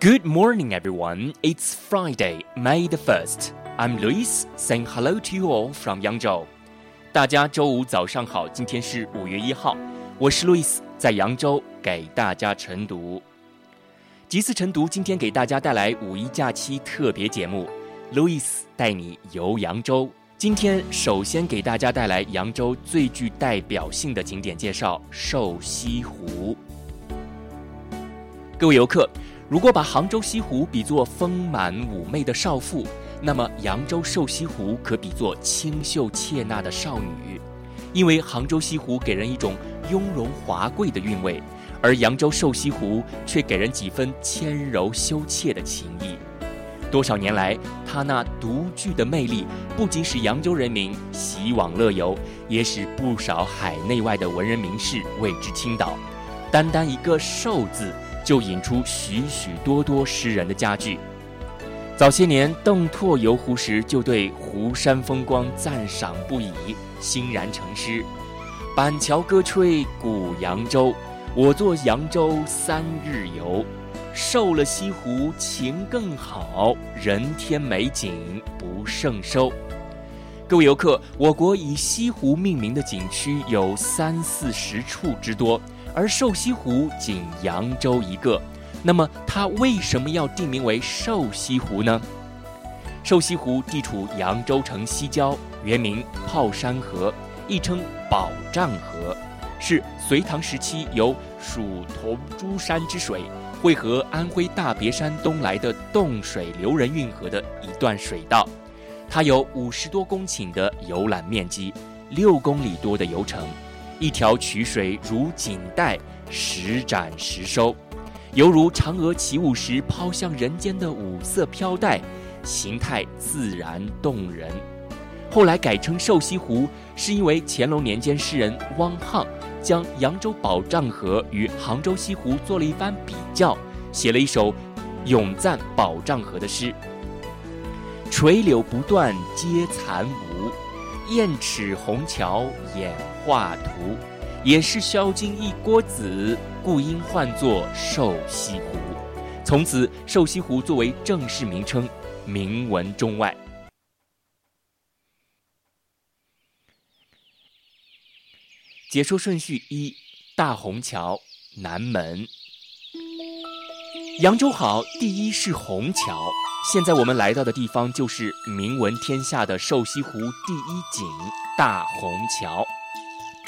Good morning, everyone. It's Friday, May the 1st. I'm Luis, saying hello to you all from Yangzhou. 大家周五早上好，今天是五月一号，我是路易斯，在扬州给大家晨读。吉斯晨读今天给大家带来五一假期特别节目，路易斯带你游扬州。今天首先给大家带来扬州最具代表性的景点介绍——瘦西湖。各位游客。如果把杭州西湖比作丰满妩媚的少妇，那么扬州瘦西湖可比作清秀怯纳的少女，因为杭州西湖给人一种雍容华贵的韵味，而扬州瘦西湖却给人几分纤柔羞怯的情意。多少年来，它那独具的魅力，不仅使扬州人民喜往乐游，也使不少海内外的文人名士为之倾倒。单单一个“瘦”字。就引出许许多多诗人的佳句。早些年，邓拓游湖时就对湖山风光赞赏不已，欣然成诗：“板桥歌吹古扬州，我作扬州三日游。瘦了西湖情更好，人天美景不胜收。”各位游客，我国以西湖命名的景区有三四十处之多。而瘦西湖仅扬州一个，那么它为什么要定名为瘦西湖呢？瘦西湖地处扬州城西郊，原名炮山河，亦称宝障河，是隋唐时期由蜀同珠山之水汇合安徽大别山东来的洞水流人运河的一段水道。它有五十多公顷的游览面积，六公里多的游程。一条曲水如锦带，时展时收，犹如嫦娥起舞时抛向人间的五色飘带，形态自然动人。后来改称瘦西湖，是因为乾隆年间诗人汪沆将扬州宝障河与杭州西湖做了一番比较，写了一首咏赞宝障河的诗：“垂柳不断接残芜。”燕齿虹桥掩画图，也是削金一锅子，故应唤作瘦西湖。从此，瘦西湖作为正式名称，名闻中外。解说顺序一：大虹桥，南门。扬州好，第一是虹桥。现在我们来到的地方就是名闻天下的瘦西湖第一景大虹桥。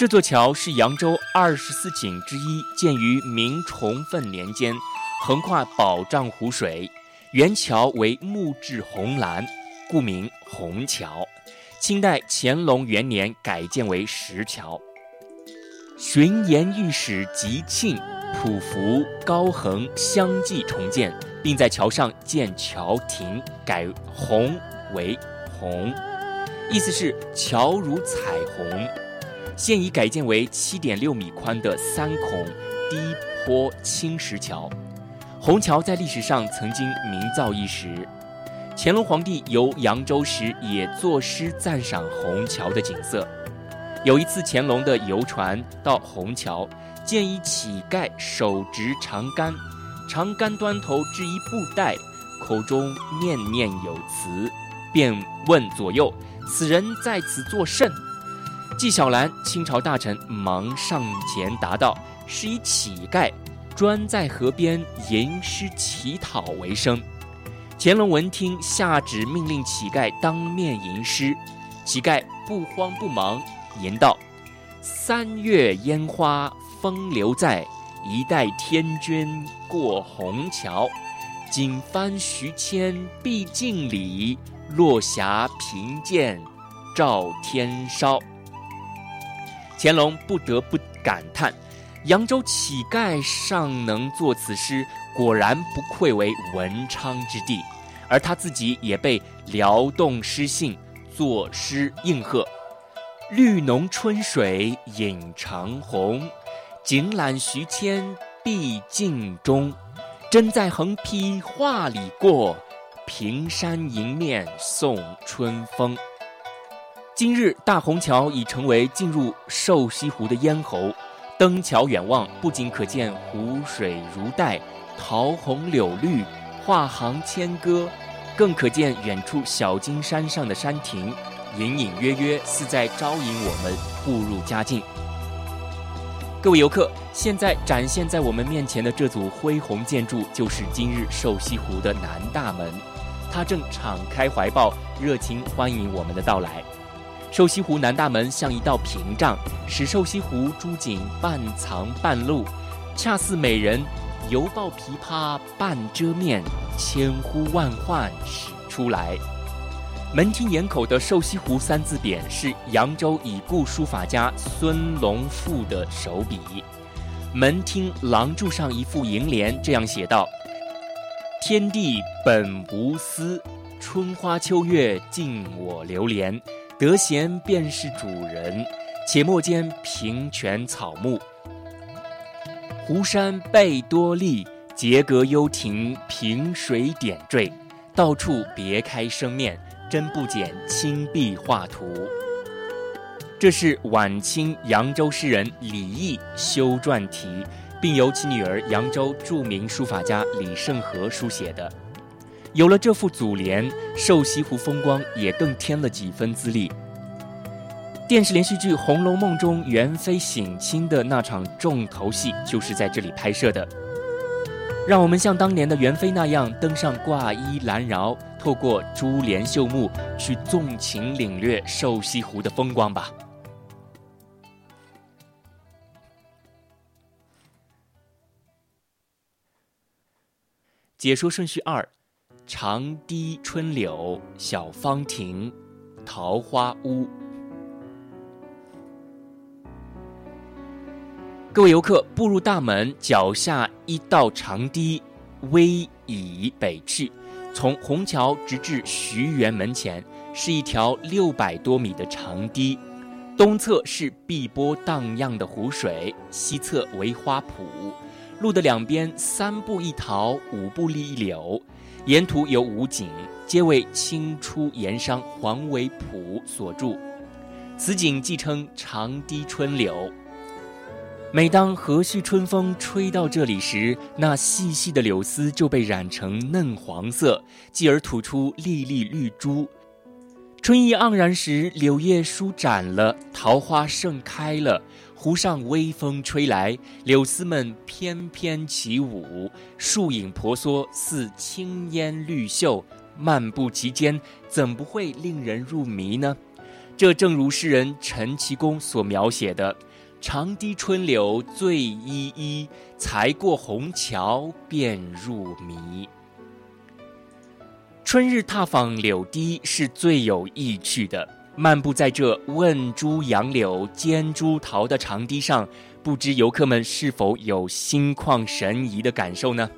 这座桥是扬州二十四景之一，建于明崇奋年间，横跨宝障湖水。原桥为木质红栏，故名虹桥。清代乾隆元年改建为石桥。巡盐御史吉庆、普福、高恒相继重建。并在桥上建桥亭，改红为红，意思是桥如彩虹。现已改建为七点六米宽的三孔低坡青石桥。虹桥在历史上曾经名噪一时。乾隆皇帝游扬州时也作诗赞赏虹桥的景色。有一次，乾隆的游船到虹桥，见一乞丐手执长杆。长杆端头置一布袋，口中念念有词，便问左右：“此人在此作甚？”纪晓岚，清朝大臣，忙上前答道：“是一乞丐，专在河边吟诗乞讨为生。”乾隆闻听，下旨命令乞丐当面吟诗。乞丐不慌不忙，吟道：“三月烟花风流在。”一代天君过虹桥，锦帆徐谦毕竟里，落霞凭剑照天烧。乾隆不得不感叹：扬州乞丐尚能作此诗，果然不愧为文昌之地。而他自己也被撩动诗兴，作诗应和：“绿浓春水映长虹。”景览徐谦毕竟中，真在横批画里过，平山迎面送春风。今日大虹桥已成为进入瘦西湖的咽喉，登桥远望，不仅可见湖水如带，桃红柳绿，画行千歌，更可见远处小金山上的山亭，隐隐约约似在招引我们步入佳境。各位游客，现在展现在我们面前的这组恢宏建筑，就是今日瘦西湖的南大门，它正敞开怀抱，热情欢迎我们的到来。瘦西湖南大门像一道屏障，使瘦西湖诸景半藏半露，恰似美人犹抱琵琶半遮面，千呼万唤始出来。门厅檐口的“瘦西湖”三字匾是扬州已故书法家孙龙富的手笔。门厅廊柱上一副楹联这样写道：“天地本无私，春花秋月尽我流连。得闲便是主人，且莫兼平泉草木。湖山贝多丽，节阁幽亭，凭水点缀，到处别开生面。”真不减亲笔画图。这是晚清扬州诗人李益修撰题，并由其女儿扬州著名书法家李盛和书写的。有了这副祖联，瘦西湖风光也更添了几分资历。电视连续剧《红楼梦》中元妃省亲的那场重头戏，就是在这里拍摄的。让我们像当年的元妃那样登上挂衣蓝绕，透过珠帘绣幕去纵情领略瘦西湖的风光吧。解说顺序二：长堤春柳小芳亭，桃花坞。各位游客，步入大门，脚下一道长堤，逶迤北去，从虹桥直至徐园门前，是一条六百多米的长堤。东侧是碧波荡漾的湖水，西侧为花圃。路的两边，三步一桃，五步立一柳，沿途有五景，皆为清初盐商黄维甫所著。此景即称长堤春柳。每当和煦春风吹到这里时，那细细的柳丝就被染成嫩黄色，继而吐出粒粒绿珠。春意盎然时，柳叶舒展了，桃花盛开了，湖上微风吹来，柳丝们翩翩起舞，树影婆娑，似青烟绿袖。漫步其间，怎不会令人入迷呢？这正如诗人陈其公所描写的。长堤春柳醉依依，才过虹桥便入迷。春日踏访柳堤是最有意趣的。漫步在这问珠杨柳兼珠桃的长堤上，不知游客们是否有心旷神怡的感受呢？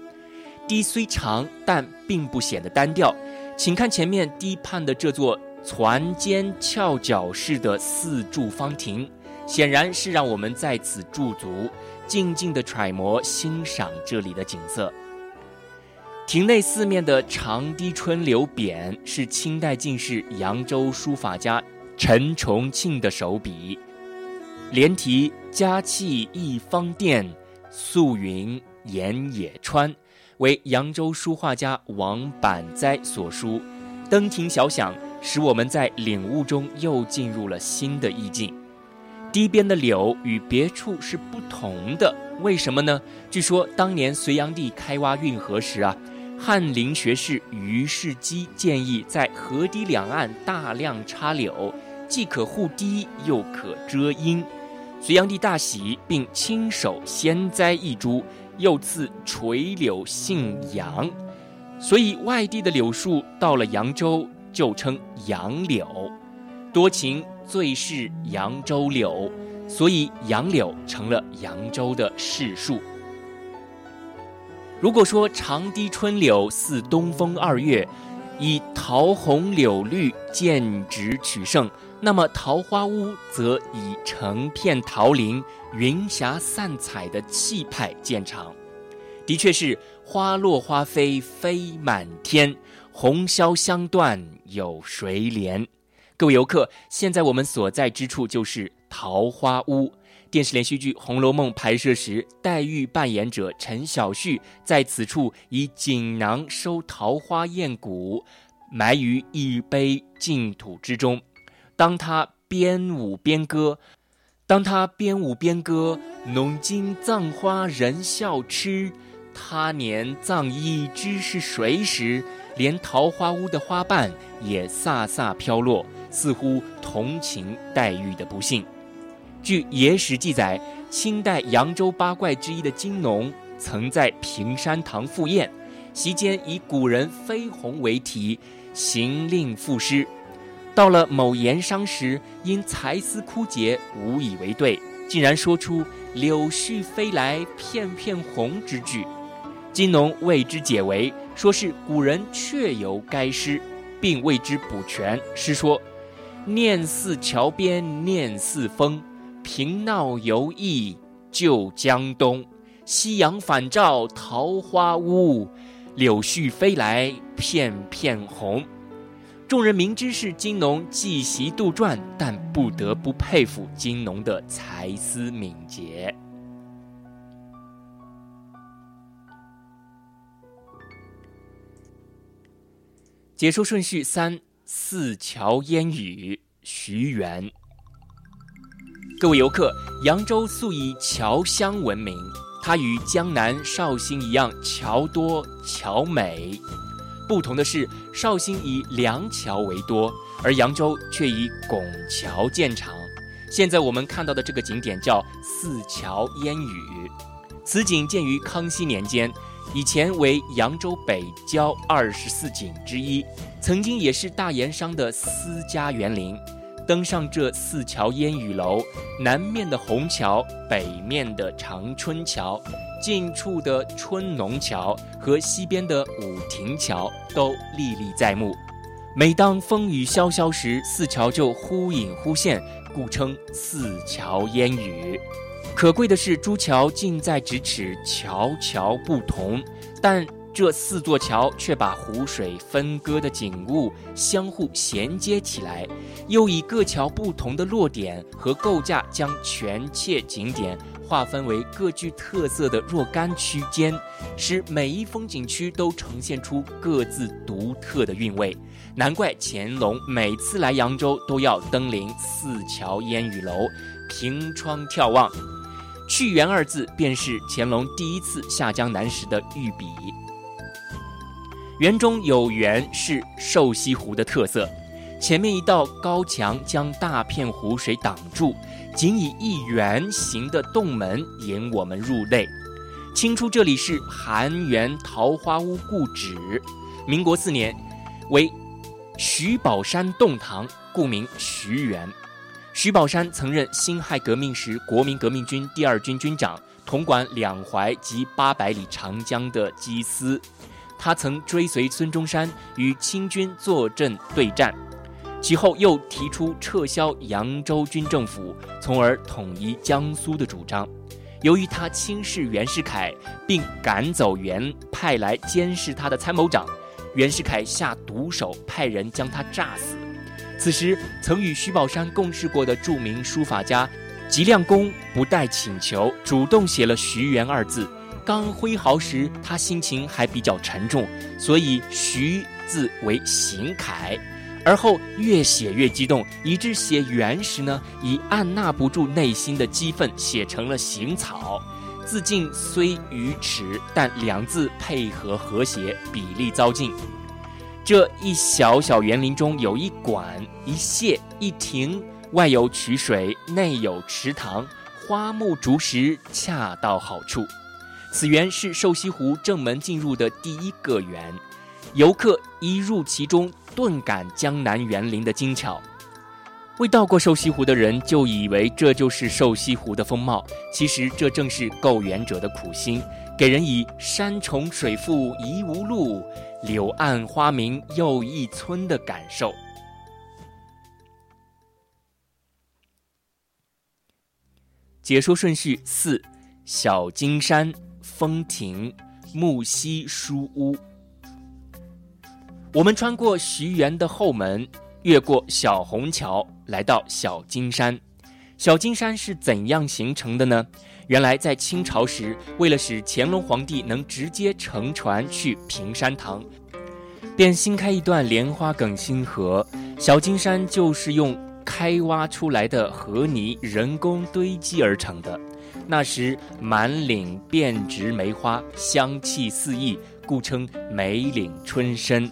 堤虽长，但并不显得单调。请看前面堤畔的这座攒尖翘角式的四柱方亭。显然是让我们在此驻足，静静地揣摩欣赏这里的景色。亭内四面的长堤春柳匾是清代进士扬州书法家陈重庆的手笔，连题“佳气一方殿，素云岩野川”，为扬州书画家王板哉所书。登亭小响，使我们在领悟中又进入了新的意境。堤边的柳与别处是不同的，为什么呢？据说当年隋炀帝开挖运河时啊，翰林学士于世基建议在河堤两岸大量插柳，既可护堤又可遮阴。隋炀帝大喜，并亲手先栽一株，又赐垂柳姓杨，所以外地的柳树到了扬州就称杨柳，多情。最是扬州柳，所以杨柳成了扬州的市树。如果说长堤春柳似东风二月，以桃红柳绿渐直取胜，那么桃花坞则以成片桃林、云霞散彩的气派见长。的确是花落花飞飞满天，红消香断有谁怜？各位游客，现在我们所在之处就是桃花坞，电视连续剧《红楼梦》拍摄时，黛玉扮演者陈小旭在此处以锦囊收桃花艳骨，埋于一杯净土之中。当他边舞边歌，当他边舞边歌，浓金葬花人笑痴。他年葬衣知是谁时？连桃花坞的花瓣也飒飒飘落，似乎同情黛玉的不幸。据野史记载，清代扬州八怪之一的金农曾在平山堂赴宴，席间以古人飞鸿为题，行令赋诗。到了某盐商时，因才思枯竭，无以为对，竟然说出“柳絮飞来片片红”之句。金农为之解围，说是古人确有该诗，并为之补全。诗说：“念似桥边念似风，平闹游弋旧江东。夕阳返照桃花坞，柳絮飞来片片红。”众人明知是金农记习杜撰，但不得不佩服金农的才思敏捷。解说顺序三：四桥烟雨，徐元。各位游客，扬州素以桥乡闻名，它与江南绍兴一样，桥多桥美。不同的是，绍兴以梁桥为多，而扬州却以拱桥见长。现在我们看到的这个景点叫四桥烟雨，此景建于康熙年间，以前为扬州北郊二十四景之一，曾经也是大盐商的私家园林。登上这四桥烟雨楼，南面的虹桥，北面的长春桥。近处的春农桥和西边的武亭桥都历历在目。每当风雨萧萧时，四桥就忽隐忽现，故称四桥烟雨。可贵的是，朱桥近在咫尺，桥桥不同，但这四座桥却把湖水分割的景物相互衔接起来，又以各桥不同的落点和构架，将全切景点。划分为各具特色的若干区间，使每一风景区都呈现出各自独特的韵味。难怪乾隆每次来扬州都要登临四桥烟雨楼，凭窗眺望。去园二字便是乾隆第一次下江南时的御笔。园中有园是瘦西湖的特色，前面一道高墙将大片湖水挡住。仅以一圆形的洞门引我们入内，清初这里是含园桃花坞故址。民国四年，为徐宝山洞堂，故名徐园。徐宝山曾任辛亥革命时国民革命军第二军军长，统管两淮及八百里长江的缉私。他曾追随孙中山与清军坐镇对战。其后又提出撤销扬州军政府，从而统一江苏的主张。由于他轻视袁世凯，并赶走袁派来监视他的参谋长，袁世凯下毒手，派人将他炸死。此时，曾与徐宝山共事过的著名书法家吉亮公不待请求，主动写了“徐元”二字。刚挥毫时，他心情还比较沉重，所以“徐”字为行楷。而后越写越激动，以致写原时呢，已按捺不住内心的激愤，写成了行草。字境虽愚迟，但两字配合和谐，比例糟尽。这一小小园林中有一馆一榭一亭，外有曲水，内有池塘，花木竹石恰到好处。此园是瘦西湖正门进入的第一个园，游客一入其中。顿感江南园林的精巧，未到过瘦西湖的人就以为这就是瘦西湖的风貌，其实这正是构园者的苦心，给人以山重水复疑无路，柳暗花明又一村的感受。解说顺序四：小金山风亭木樨书屋。我们穿过徐园的后门，越过小虹桥，来到小金山。小金山是怎样形成的呢？原来在清朝时，为了使乾隆皇帝能直接乘船去平山堂，便新开一段莲花梗新河。小金山就是用开挖出来的河泥人工堆积而成的。那时满岭遍植梅花，香气四溢，故称梅岭春深。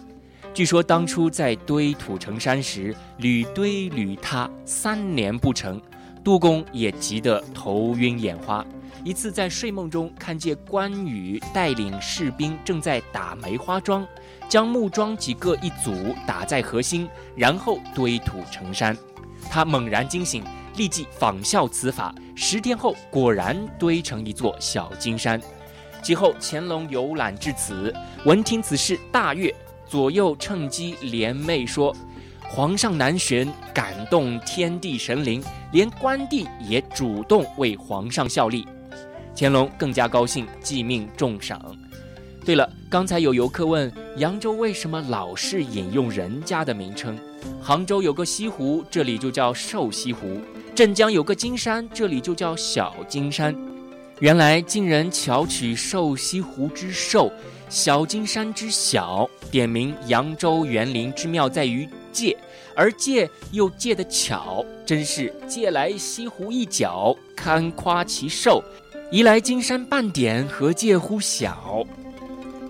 据说当初在堆土成山时，屡堆屡塌，三年不成。杜公也急得头晕眼花。一次在睡梦中，看见关羽带领士兵正在打梅花桩，将木桩几个一组打在核心，然后堆土成山。他猛然惊醒，立即仿效此法。十天后，果然堆成一座小金山。其后乾隆游览至此，闻听此事，大悦，左右趁机联袂说。皇上南巡，感动天地神灵，连关帝也主动为皇上效力。乾隆更加高兴，即命重赏。对了，刚才有游客问扬州为什么老是引用人家的名称？杭州有个西湖，这里就叫瘦西湖；镇江有个金山，这里就叫小金山。原来晋人巧取瘦西湖之瘦，小金山之小，点明扬州园林之妙在于。借，而借又借得巧，真是借来西湖一角，堪夸其瘦；移来金山半点，何借乎小？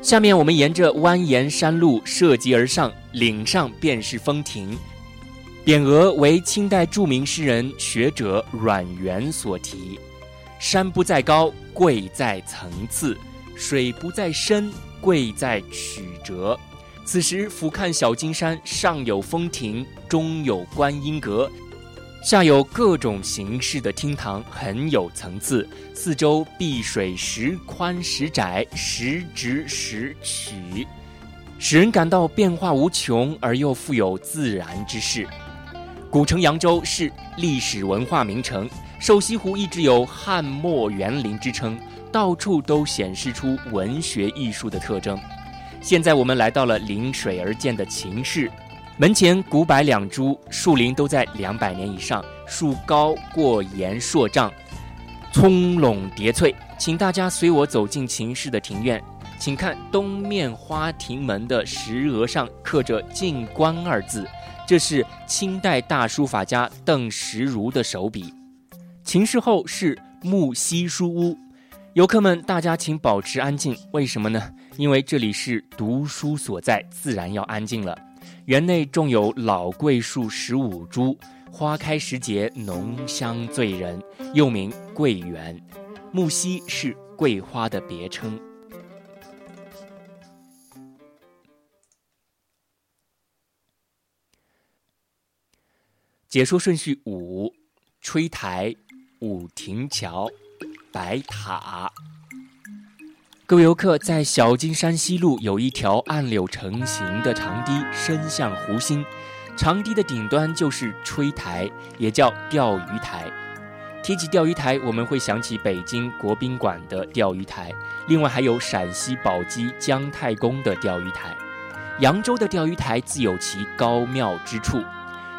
下面我们沿着蜿蜒山路涉级而上，岭上便是风亭，匾额为清代著名诗人学者阮元所题：“山不在高，贵在层次；水不在深，贵在曲折。”此时俯瞰小金山，上有风亭，中有观音阁，下有各种形式的厅堂，很有层次。四周碧水时宽时窄，时直时曲，使人感到变化无穷而又富有自然之势。古城扬州是历史文化名城，瘦西湖一直有汉末园林之称，到处都显示出文学艺术的特征。现在我们来到了临水而建的秦氏，门前古柏两株，树龄都在两百年以上，树高过檐硕丈，葱茏叠翠。请大家随我走进秦氏的庭院，请看东面花亭门的石额上刻着“进官”二字，这是清代大书法家邓石如的手笔。秦氏后是木樨书屋。游客们，大家请保持安静。为什么呢？因为这里是读书所在，自然要安静了。园内种有老桂树十五株，花开时节，浓香醉人，又名桂园。木樨是桂花的别称。解说顺序五：吹台、五亭桥。白塔，各位游客，在小金山西路有一条暗柳成形的长堤，伸向湖心。长堤的顶端就是吹台，也叫钓鱼台。提起钓鱼台，我们会想起北京国宾馆的钓鱼台，另外还有陕西宝鸡姜太公的钓鱼台。扬州的钓鱼台自有其高妙之处，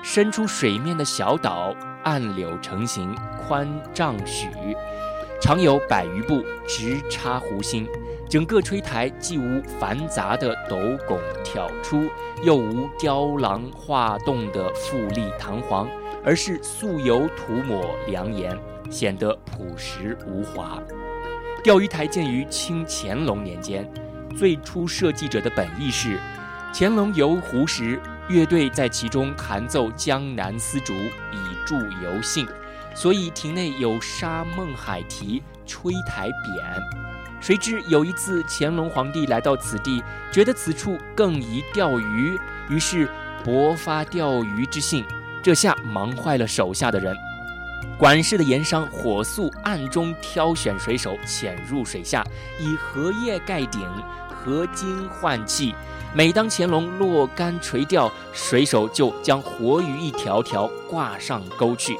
伸出水面的小岛，暗柳成形，宽丈许。长有百余步，直插湖心。整个吹台既无繁杂的斗拱挑出，又无雕廊画栋的富丽堂皇，而是素油涂抹良岩，显得朴实无华。钓鱼台建于清乾隆年间，最初设计者的本意是，乾隆游湖时，乐队在其中弹奏江南丝竹，以助游兴。所以亭内有沙孟海题吹台匾。谁知有一次乾隆皇帝来到此地，觉得此处更宜钓鱼，于是勃发钓鱼之兴。这下忙坏了手下的人。管事的盐商火速暗中挑选水手，潜入水下，以荷叶盖顶，合金换气。每当乾隆落竿垂钓，水手就将活鱼一条条挂上钩去。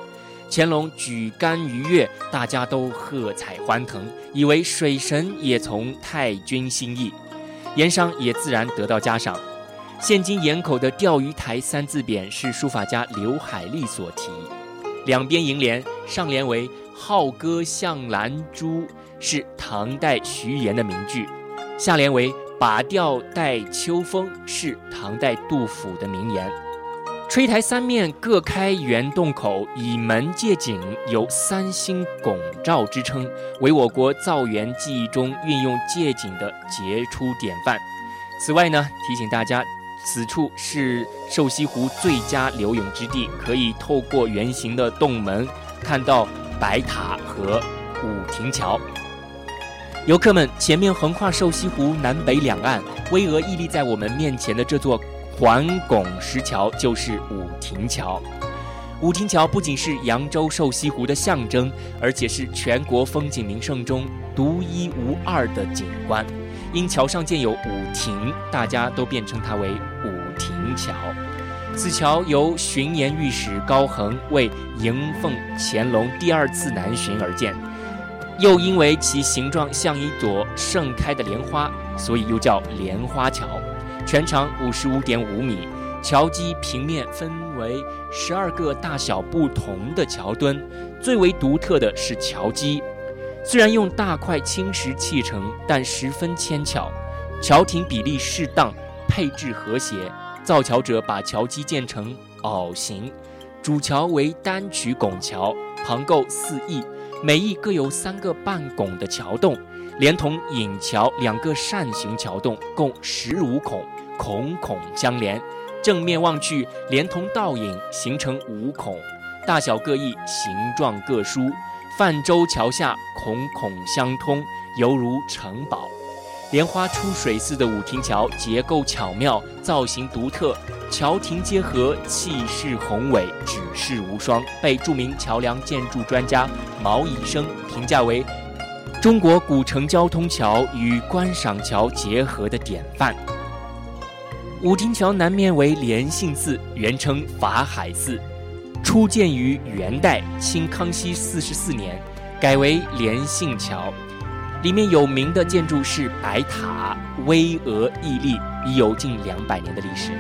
乾隆举竿鱼跃，大家都喝彩欢腾，以为水神也从太君心意，盐商也自然得到嘉赏。现今盐口的钓鱼台三字匾是书法家刘海利所题。两边楹联，上联为“浩歌向兰珠”，是唐代徐言的名句；下联为“拔调待秋风”，是唐代杜甫的名言。吹台三面各开圆洞口，以门借景，有三星拱照之称，为我国造园技艺中运用借景的杰出典范。此外呢，提醒大家，此处是瘦西湖最佳留泳之地，可以透过圆形的洞门看到白塔和五亭桥。游客们，前面横跨瘦西湖南北两岸，巍峨屹立在我们面前的这座。环拱石桥就是五亭桥。五亭桥不仅是扬州瘦西湖的象征，而且是全国风景名胜中独一无二的景观。因桥上建有五亭，大家都便称它为五亭桥。此桥由巡盐御史高恒为迎奉乾隆第二次南巡而建，又因为其形状像一朵盛开的莲花，所以又叫莲花桥。全长五十五点五米，桥基平面分为十二个大小不同的桥墩，最为独特的是桥基，虽然用大块青石砌成，但十分纤巧。桥亭比例适当，配置和谐。造桥者把桥基建成袄形，主桥为单曲拱桥，旁构四翼，每翼各有三个半拱的桥洞。连同引桥两个扇形桥洞，共十五孔，孔孔相连。正面望去，连同倒影形成五孔，大小各异，形状各殊。泛舟桥下，孔孔相通，犹如城堡。莲花出水似的五亭桥，结构巧妙，造型独特，桥亭结合，气势宏伟，举世无双，被著名桥梁建筑专家毛以生评价为。中国古城交通桥与观赏桥结合的典范。五亭桥南面为莲性寺，原称法海寺，初建于元代清康熙四十四年，改为莲性桥。里面有名的建筑是白塔，巍峨屹立，已有近两百年的历史。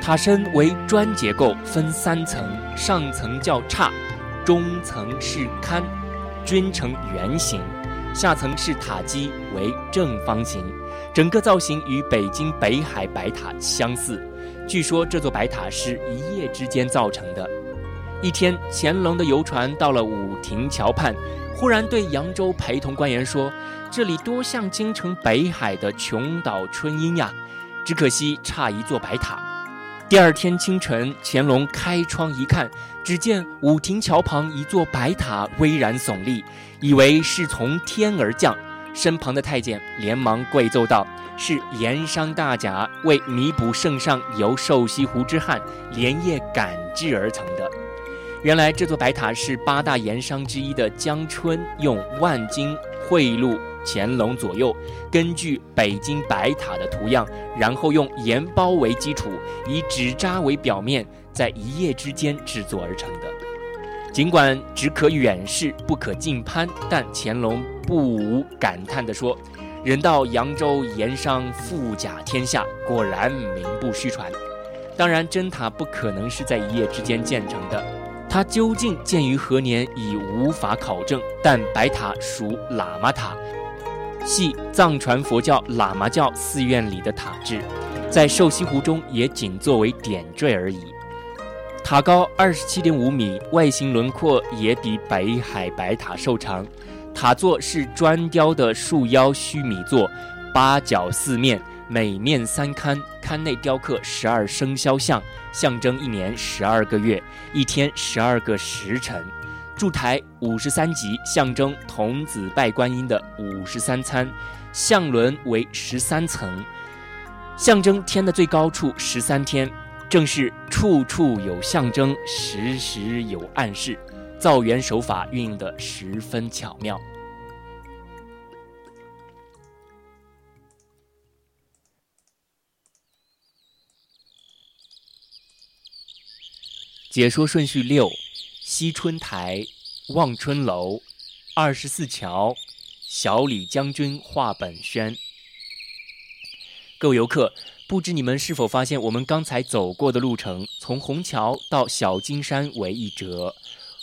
塔身为砖结构，分三层，上层较刹，中层是龛，均呈圆形。下层是塔基，为正方形，整个造型与北京北海白塔相似。据说这座白塔是一夜之间造成的。一天，乾隆的游船到了武亭桥畔，忽然对扬州陪同官员说：“这里多像京城北海的琼岛春阴呀，只可惜差一座白塔。”第二天清晨，乾隆开窗一看，只见武亭桥旁一座白塔巍然耸立，以为是从天而降。身旁的太监连忙跪奏道：“是盐商大贾为弥补圣上游瘦西湖之憾，连夜赶制而成的。”原来这座白塔是八大盐商之一的江春用万金贿赂。乾隆左右根据北京白塔的图样，然后用盐包为基础，以纸扎为表面，在一夜之间制作而成的。尽管只可远视不可近攀，但乾隆不无感叹地说：“人道扬州盐商富甲天下，果然名不虚传。”当然，真塔不可能是在一夜之间建成的，它究竟建于何年已无法考证。但白塔属喇嘛塔。系藏传佛教喇嘛教寺院里的塔制，在瘦西湖中也仅作为点缀而已。塔高二十七点五米，外形轮廓也比北海白塔瘦长。塔座是砖雕的树腰须弥座，八角四面，每面三龛，龛内雕刻十二生肖像，象征一年十二个月，一天十二个时辰。柱台五十三级，象征童子拜观音的五十三参；象轮为十三层，象征天的最高处十三天。正是处处有象征，时时有暗示，造园手法运用的十分巧妙。解说顺序六。惜春台、望春楼、二十四桥、小李将军画本宣。各位游客，不知你们是否发现，我们刚才走过的路程，从虹桥到小金山为一折，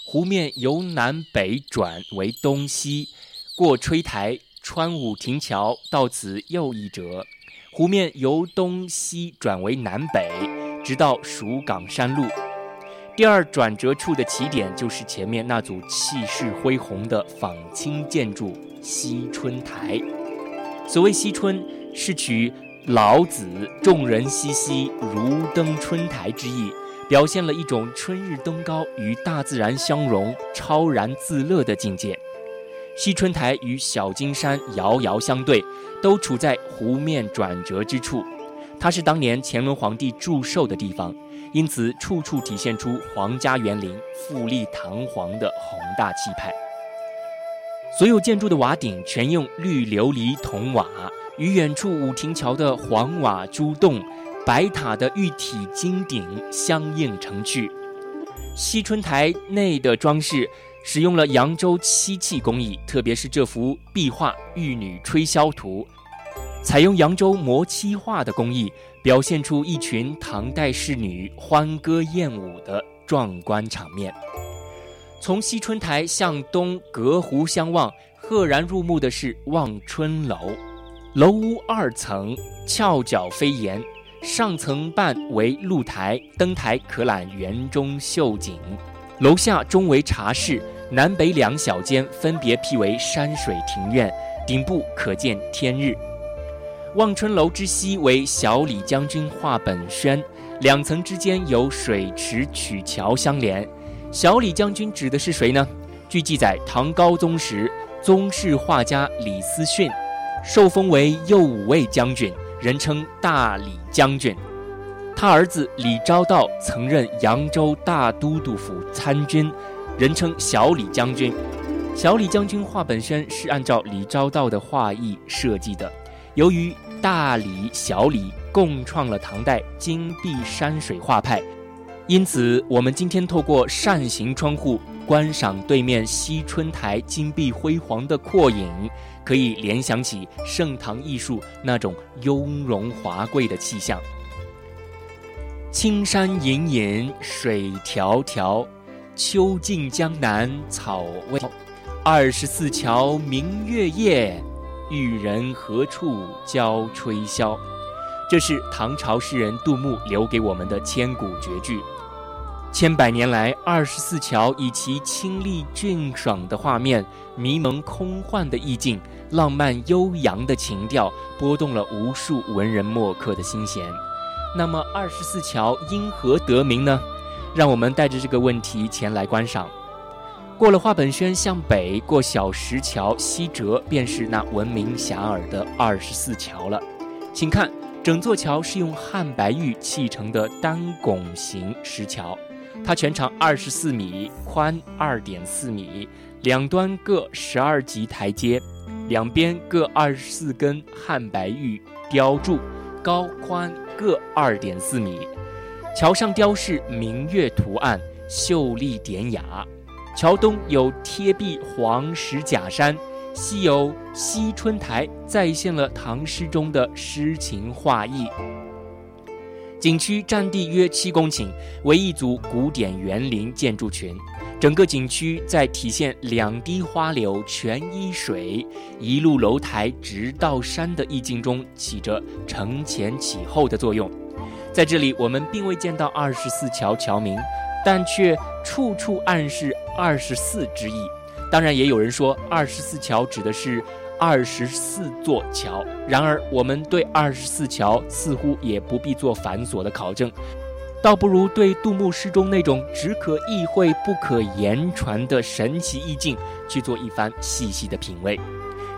湖面由南北转为东西，过吹台、穿武亭桥，到此又一折。湖面由东西转为南北，直到蜀港山路。第二转折处的起点就是前面那组气势恢宏的仿清建筑西春台。所谓西春，是取老子“众人熙熙，如登春台”之意，表现了一种春日登高与大自然相融、超然自乐的境界。西春台与小金山遥遥相对，都处在湖面转折之处。它是当年乾隆皇帝祝寿的地方。因此，处处体现出皇家园林富丽堂皇的宏大气派。所有建筑的瓦顶全用绿琉璃铜瓦，与远处武亭桥的黄瓦朱洞、白塔的玉体金顶相映成趣。西春台内的装饰使用了扬州漆器工艺，特别是这幅壁画《玉女吹箫图》，采用扬州磨漆画的工艺。表现出一群唐代仕女欢歌艳舞的壮观场面。从西春台向东隔湖相望，赫然入目的是望春楼。楼屋二层，翘角飞檐，上层半为露台，登台可览园中秀景。楼下中为茶室，南北两小间分别辟为山水庭院，顶部可见天日。望春楼之西为小李将军画本轩，两层之间有水池曲桥相连。小李将军指的是谁呢？据记载，唐高宗时，宗室画家李思训受封为右武卫将军，人称大李将军。他儿子李昭道曾任扬州大都督府参军，人称小李将军。小李将军画本轩是按照李昭道的画意设计的，由于。大理、小李共创了唐代金碧山水画派，因此我们今天透过扇形窗户观赏对面西春台金碧辉煌的阔影，可以联想起盛唐艺术那种雍容华贵的气象。青山隐隐水迢迢，秋尽江南草未。二十四桥明月夜。与人何处教吹箫？这是唐朝诗人杜牧留给我们的千古绝句。千百年来，二十四桥以其清丽俊爽的画面、迷蒙空幻的意境、浪漫悠扬的情调，拨动了无数文人墨客的心弦。那么，二十四桥因何得名呢？让我们带着这个问题前来观赏。过了画本轩，向北过小石桥西折，便是那闻名遐迩的二十四桥了。请看，整座桥是用汉白玉砌成的单拱形石桥，它全长二十四米，宽二点四米，两端各十二级台阶，两边各二十四根汉白玉雕柱，高宽各二点四米。桥上雕饰明月图案，秀丽典雅。桥东有贴壁黄石假山，西有西春台，再现了唐诗中的诗情画意。景区占地约七公顷，为一组古典园林建筑群。整个景区在体现“两滴花柳全依水，一路楼台直到山”的意境中，起着承前启后的作用。在这里，我们并未见到二十四桥桥名。但却处处暗示二十四之意。当然，也有人说二十四桥指的是二十四座桥。然而，我们对二十四桥似乎也不必做繁琐的考证，倒不如对杜牧诗中那种只可意会不可言传的神奇意境去做一番细细的品味。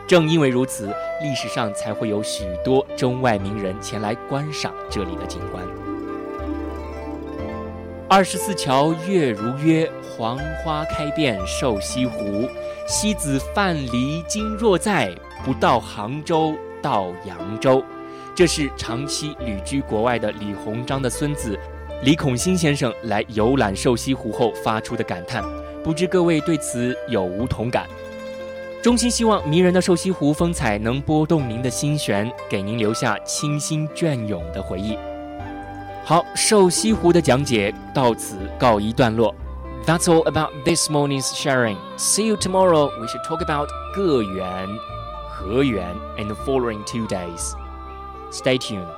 正因为如此，历史上才会有许多中外名人前来观赏这里的景观。二十四桥月如约，黄花开遍瘦西湖。西子范蠡今若在，不到杭州到扬州。这是长期旅居国外的李鸿章的孙子李孔兴先生来游览瘦西湖后发出的感叹。不知各位对此有无同感？衷心希望迷人的瘦西湖风采能拨动您的心弦，给您留下清新隽永的回忆。好，瘦西湖的讲解到此告一段落。 That's all about this morning's sharing. See you tomorrow. We should talk about 个圆、和圆 in the following two days. Stay tuned.